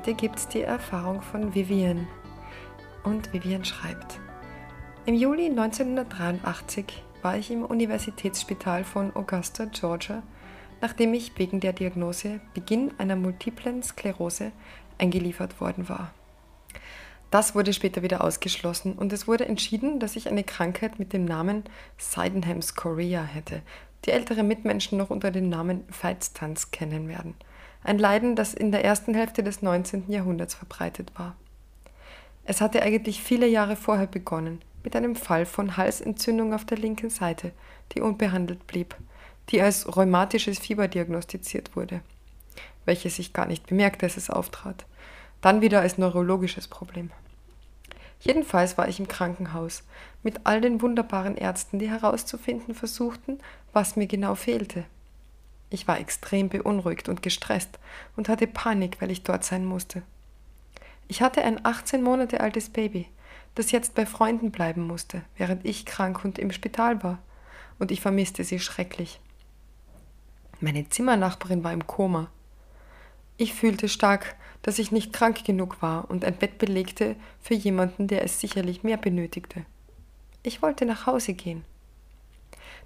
Heute gibt es die Erfahrung von Vivian. Und Vivian schreibt, im Juli 1983 war ich im Universitätsspital von Augusta, Georgia, nachdem ich wegen der Diagnose Beginn einer multiplen Sklerose eingeliefert worden war. Das wurde später wieder ausgeschlossen und es wurde entschieden, dass ich eine Krankheit mit dem Namen Sydenham's Chorea hätte, die ältere Mitmenschen noch unter dem Namen Feitstanz kennen werden. Ein Leiden, das in der ersten Hälfte des 19. Jahrhunderts verbreitet war. Es hatte eigentlich viele Jahre vorher begonnen, mit einem Fall von Halsentzündung auf der linken Seite, die unbehandelt blieb, die als rheumatisches Fieber diagnostiziert wurde, welches ich gar nicht bemerkte, dass es auftrat, dann wieder als neurologisches Problem. Jedenfalls war ich im Krankenhaus mit all den wunderbaren Ärzten, die herauszufinden versuchten, was mir genau fehlte. Ich war extrem beunruhigt und gestresst und hatte Panik, weil ich dort sein musste. Ich hatte ein 18 Monate altes Baby, das jetzt bei Freunden bleiben musste, während ich krank und im Spital war, und ich vermisste sie schrecklich. Meine Zimmernachbarin war im Koma. Ich fühlte stark, dass ich nicht krank genug war und ein Bett belegte für jemanden, der es sicherlich mehr benötigte. Ich wollte nach Hause gehen.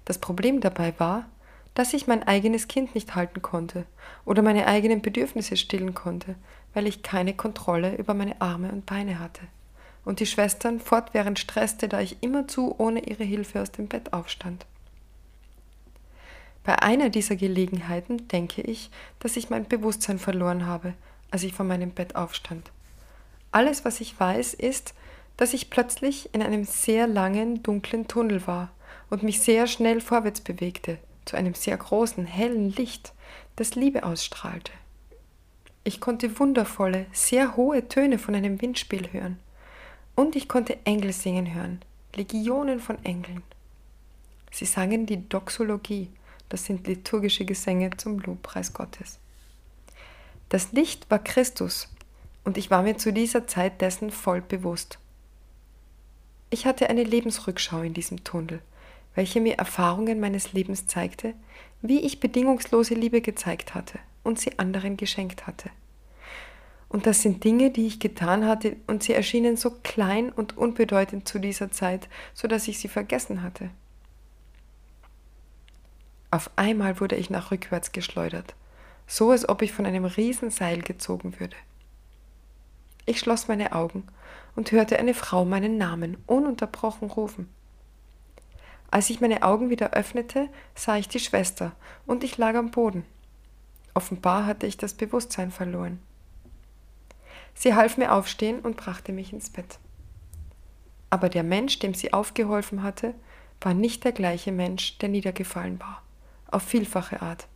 Das Problem dabei war, dass ich mein eigenes Kind nicht halten konnte oder meine eigenen Bedürfnisse stillen konnte, weil ich keine Kontrolle über meine Arme und Beine hatte und die Schwestern fortwährend stresste, da ich immerzu ohne ihre Hilfe aus dem Bett aufstand. Bei einer dieser Gelegenheiten denke ich, dass ich mein Bewusstsein verloren habe, als ich von meinem Bett aufstand. Alles, was ich weiß, ist, dass ich plötzlich in einem sehr langen, dunklen Tunnel war und mich sehr schnell vorwärts bewegte, zu einem sehr großen, hellen Licht, das Liebe ausstrahlte. Ich konnte wundervolle, sehr hohe Töne von einem Windspiel hören. Und ich konnte Engel singen hören, Legionen von Engeln. Sie sangen die Doxologie, das sind liturgische Gesänge zum Lobpreis Gottes. Das Licht war Christus und ich war mir zu dieser Zeit dessen voll bewusst. Ich hatte eine Lebensrückschau in diesem Tunnel, welche mir Erfahrungen meines Lebens zeigte, wie ich bedingungslose Liebe gezeigt hatte und sie anderen geschenkt hatte. Und das sind Dinge, die ich getan hatte, und sie erschienen so klein und unbedeutend zu dieser Zeit, so dass ich sie vergessen hatte. Auf einmal wurde ich nach rückwärts geschleudert, so als ob ich von einem Riesenseil gezogen würde. Ich schloss meine Augen und hörte eine Frau meinen Namen ununterbrochen rufen. Als ich meine Augen wieder öffnete, sah ich die Schwester und ich lag am Boden. Offenbar hatte ich das Bewusstsein verloren. Sie half mir aufstehen und brachte mich ins Bett. Aber der Mensch, dem sie aufgeholfen hatte, war nicht der gleiche Mensch, der niedergefallen war, auf vielfache Art.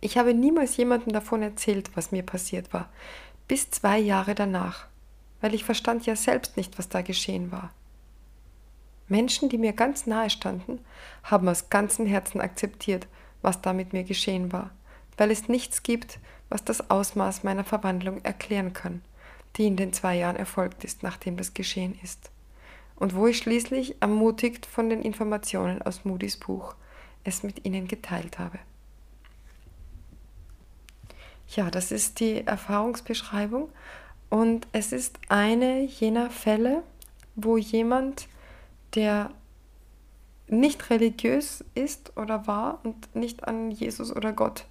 Ich habe niemals jemandem davon erzählt, was mir passiert war, bis zwei Jahre danach, weil ich verstand ja selbst nicht, was da geschehen war. Menschen, die mir ganz nahe standen, haben aus ganzem Herzen akzeptiert, was da mit mir geschehen war, weil es nichts gibt, was das Ausmaß meiner Verwandlung erklären kann, die in den zwei Jahren erfolgt ist, nachdem das geschehen ist. Und wo ich schließlich, ermutigt von den Informationen aus Moody's Buch, es mit Ihnen geteilt habe. Ja, das ist die Erfahrungsbeschreibung und es ist eine jener Fälle, wo jemand, der nicht religiös ist oder war und nicht an Jesus oder Gott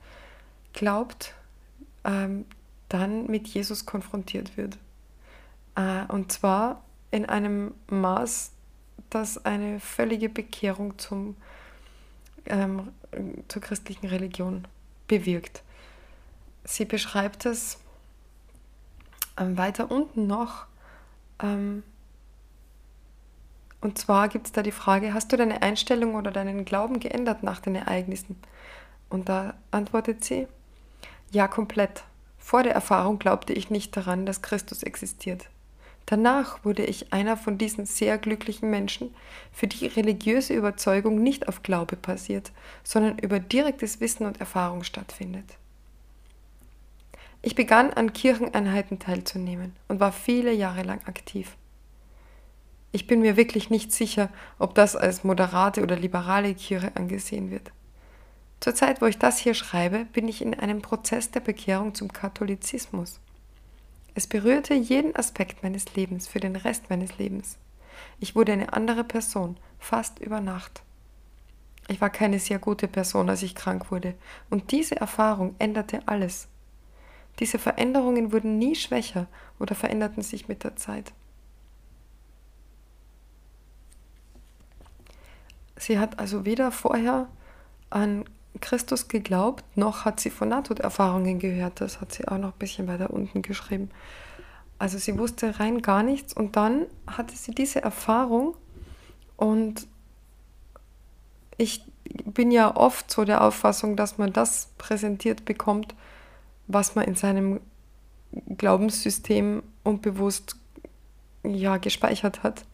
glaubt, ähm, dann mit Jesus konfrontiert wird. Äh, und zwar in einem Maß, das eine völlige Bekehrung zum, ähm, zur christlichen Religion bewirkt. Sie beschreibt es ähm, weiter unten noch Ähm, und zwar gibt es da die Frage, hast du deine Einstellung oder deinen Glauben geändert nach den Ereignissen? Und da antwortet sie, ja, komplett. Vor der Erfahrung glaubte ich nicht daran, dass Christus existiert. Danach wurde ich einer von diesen sehr glücklichen Menschen, für die religiöse Überzeugung nicht auf Glaube basiert, sondern über direktes Wissen und Erfahrung stattfindet. Ich begann an Kircheneinheiten teilzunehmen und war viele Jahre lang aktiv. Ich bin mir wirklich nicht sicher, ob das als moderate oder liberale Kirche angesehen wird. Zur Zeit, wo ich das hier schreibe, bin ich in einem Prozess der Bekehrung zum Katholizismus. Es berührte jeden Aspekt meines Lebens für den Rest meines Lebens. Ich wurde eine andere Person, fast über Nacht. Ich war keine sehr gute Person, als ich krank wurde, und diese Erfahrung änderte alles. Diese Veränderungen wurden nie schwächer oder veränderten sich mit der Zeit. Sie hat also weder vorher an Christus geglaubt, noch hat sie von Nahtoderfahrungen gehört. Das hat sie auch noch ein bisschen weiter unten geschrieben. Also sie wusste rein gar nichts und dann hatte sie diese Erfahrung und ich bin ja oft so der Auffassung, dass man das präsentiert bekommt, was man in seinem Glaubenssystem unbewusst ja gespeichert hat.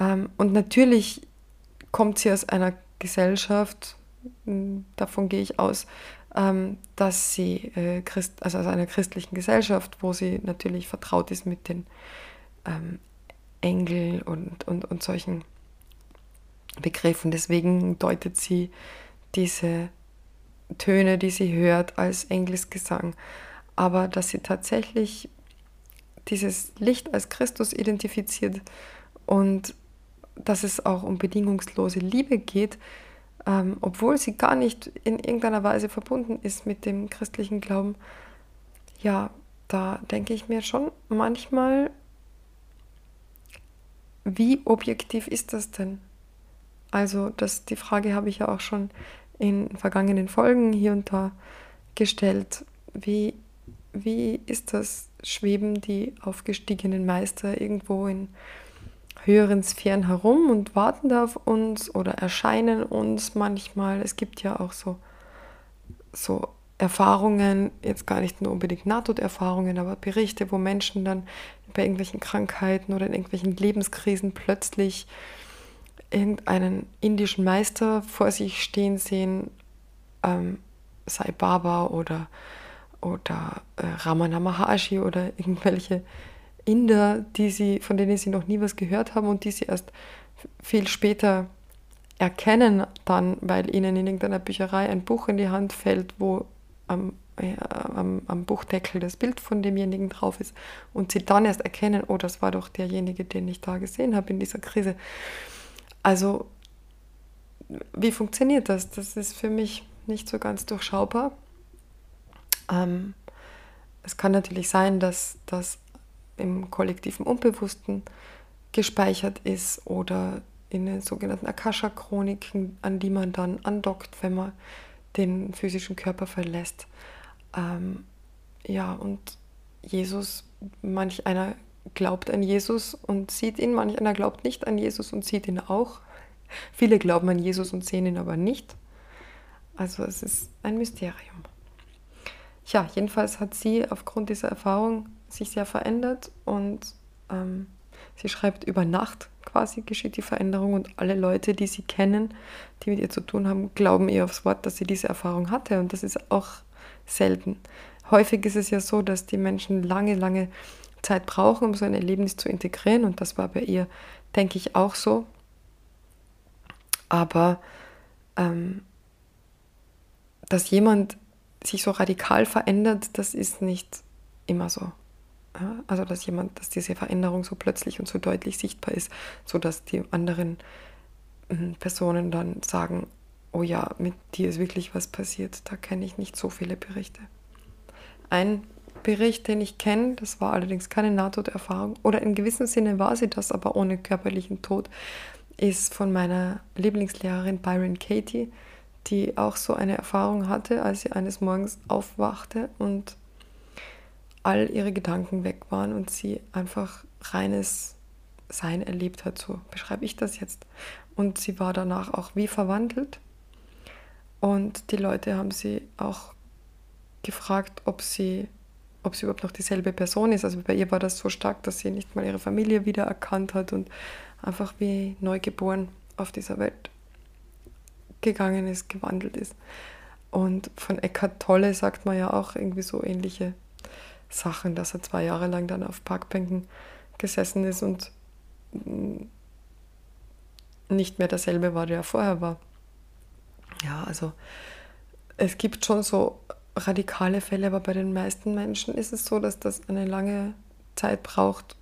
Ähm, und natürlich kommt sie aus einer Gesellschaft, hm, davon gehe ich aus, ähm, dass sie äh, Christ, also aus einer christlichen Gesellschaft, wo sie natürlich vertraut ist mit den ähm, Engeln und, und, und solchen Begriffen. Deswegen deutet sie diese Töne, die sie hört, als Engelsgesang. Aber dass sie tatsächlich dieses Licht als Christus identifiziert und dass es auch um bedingungslose Liebe geht, ähm, obwohl sie gar nicht in irgendeiner Weise verbunden ist mit dem christlichen Glauben, ja, da denke ich mir schon manchmal, wie objektiv ist das denn? Also, das, die Frage habe ich ja auch schon in vergangenen Folgen hier und da gestellt. Wie, wie ist das? Schweben die aufgestiegenen Meister irgendwo in höheren Sphären herum und warten da auf uns oder erscheinen uns manchmal. Es gibt ja auch so, so Erfahrungen, jetzt gar nicht nur unbedingt Nahtoderfahrungen, aber Berichte, wo Menschen dann bei irgendwelchen Krankheiten oder in irgendwelchen Lebenskrisen plötzlich irgendeinen indischen Meister vor sich stehen sehen, ähm, sei Baba oder, oder äh, Ramana Maharshi oder irgendwelche Inder, die sie, von denen sie noch nie was gehört haben und die sie erst viel später erkennen dann, weil ihnen in irgendeiner Bücherei ein Buch in die Hand fällt, wo am, äh, am, am, Buchdeckel das Bild von demjenigen drauf ist und sie dann erst erkennen, oh, das war doch derjenige, den ich da gesehen habe in dieser Krise. Also, wie funktioniert das? Das ist für mich nicht so ganz durchschaubar. Ähm, es kann natürlich sein, dass das im kollektiven Unbewussten gespeichert ist oder in den sogenannten Akasha-Chroniken, an die man dann andockt, wenn man den physischen Körper verlässt. Ähm, ja, und Jesus, manch einer glaubt an Jesus und sieht ihn, manch einer glaubt nicht an Jesus und sieht ihn auch. Viele glauben an Jesus und sehen ihn aber nicht. Also es ist ein Mysterium. Ja, jedenfalls hat sie aufgrund dieser Erfahrung sich sehr verändert und ähm, sie schreibt über Nacht quasi geschieht die Veränderung und alle Leute, die sie kennen, die mit ihr zu tun haben, glauben ihr aufs Wort, dass sie diese Erfahrung hatte und das ist auch selten. Häufig ist es ja so, dass die Menschen lange, lange Zeit brauchen, um so ein Erlebnis zu integrieren und das war bei ihr, denke ich, auch so. Aber ähm, dass jemand sich so radikal verändert, das ist nicht immer so. Also dass jemand, dass diese Veränderung so plötzlich und so deutlich sichtbar ist, sodass die anderen hm, Personen dann sagen, oh ja, mit dir ist wirklich was passiert. Da kenne ich nicht so viele Berichte. Ein Bericht, den ich kenne, das war allerdings keine Nahtoderfahrung, oder in gewissem Sinne war sie das, aber ohne körperlichen Tod, ist von meiner Lieblingslehrerin Byron Katie, die auch so eine Erfahrung hatte, als sie eines Morgens aufwachte und all ihre Gedanken weg waren und sie einfach reines Sein erlebt hat, so beschreibe ich das jetzt. Und sie war danach auch wie verwandelt. Und die Leute haben sie auch gefragt, ob sie, ob sie überhaupt noch dieselbe Person ist. Also bei ihr war das so stark, dass sie nicht mal ihre Familie wiedererkannt hat und einfach wie neugeboren auf dieser Welt gegangen ist, gewandelt ist. Und von Eckhart Tolle sagt man ja auch irgendwie so ähnliche Sachen, dass er zwei Jahre lang dann auf Parkbänken gesessen ist und nicht mehr derselbe war, der er vorher war. Ja, also es gibt schon so radikale Fälle, aber bei den meisten Menschen ist es so, dass das eine lange Zeit braucht,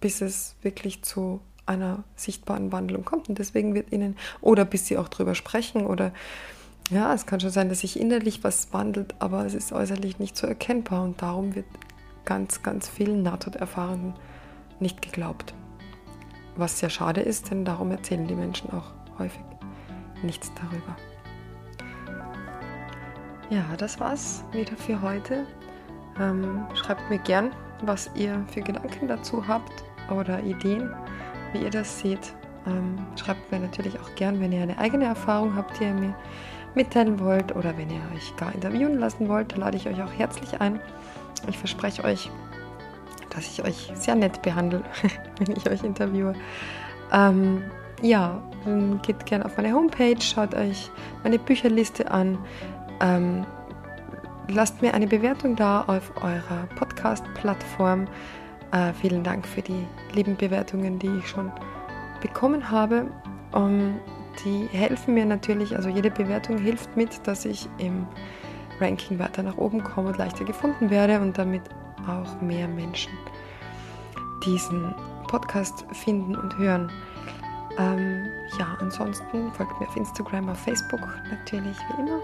bis es wirklich zu einer sichtbaren Wandlung kommt. Und deswegen wird ihnen, oder bis sie auch drüber sprechen, oder ja, es kann schon sein, dass sich innerlich was wandelt, aber es ist äußerlich nicht so erkennbar. Und darum wird ganz, ganz vielen Nahtoderfahrenen nicht geglaubt. Was sehr schade ist, denn darum erzählen die Menschen auch häufig nichts darüber. Ja, das war's wieder für heute. Ähm, schreibt mir gern, was ihr für Gedanken dazu habt oder Ideen, wie ihr das seht. Ähm, schreibt mir natürlich auch gern, wenn ihr eine eigene Erfahrung habt, die ihr mir mitteilen wollt oder wenn ihr euch gar interviewen lassen wollt, lade ich euch auch herzlich ein. Ich verspreche euch, dass ich euch sehr nett behandle, wenn ich euch interviewe. Ähm, ja, geht gerne auf meine Homepage, schaut euch meine Bücherliste an. Ähm, lasst mir eine Bewertung da auf eurer Podcast-Plattform. Äh, vielen Dank für die lieben Bewertungen, die ich schon bekommen habe. Um, die helfen mir natürlich, also jede Bewertung hilft mit, dass ich im Ranking weiter nach oben komme und leichter gefunden werde und damit auch mehr Menschen diesen Podcast finden und hören. Ähm, ja, ansonsten folgt mir auf Instagram, auf Facebook natürlich wie immer.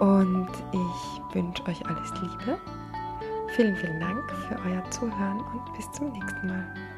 Und ich wünsche euch alles Liebe. Vielen, vielen Dank für euer Zuhören und bis zum nächsten Mal.